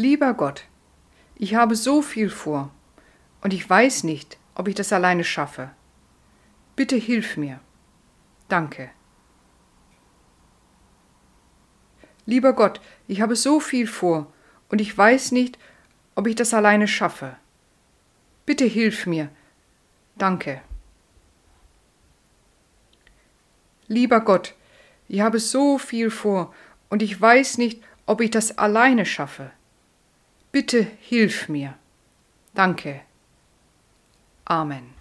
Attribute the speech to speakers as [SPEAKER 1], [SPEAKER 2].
[SPEAKER 1] Lieber Gott, ich habe so viel vor und ich weiß nicht, ob ich das alleine schaffe. Bitte hilf mir. Danke. Lieber Gott, ich habe so viel vor und ich weiß nicht, ob ich das alleine schaffe. Bitte hilf mir. Danke. Lieber Gott, ich habe so viel vor und ich weiß nicht, ob ich das alleine schaffe. Bitte hilf mir. Danke. Amen.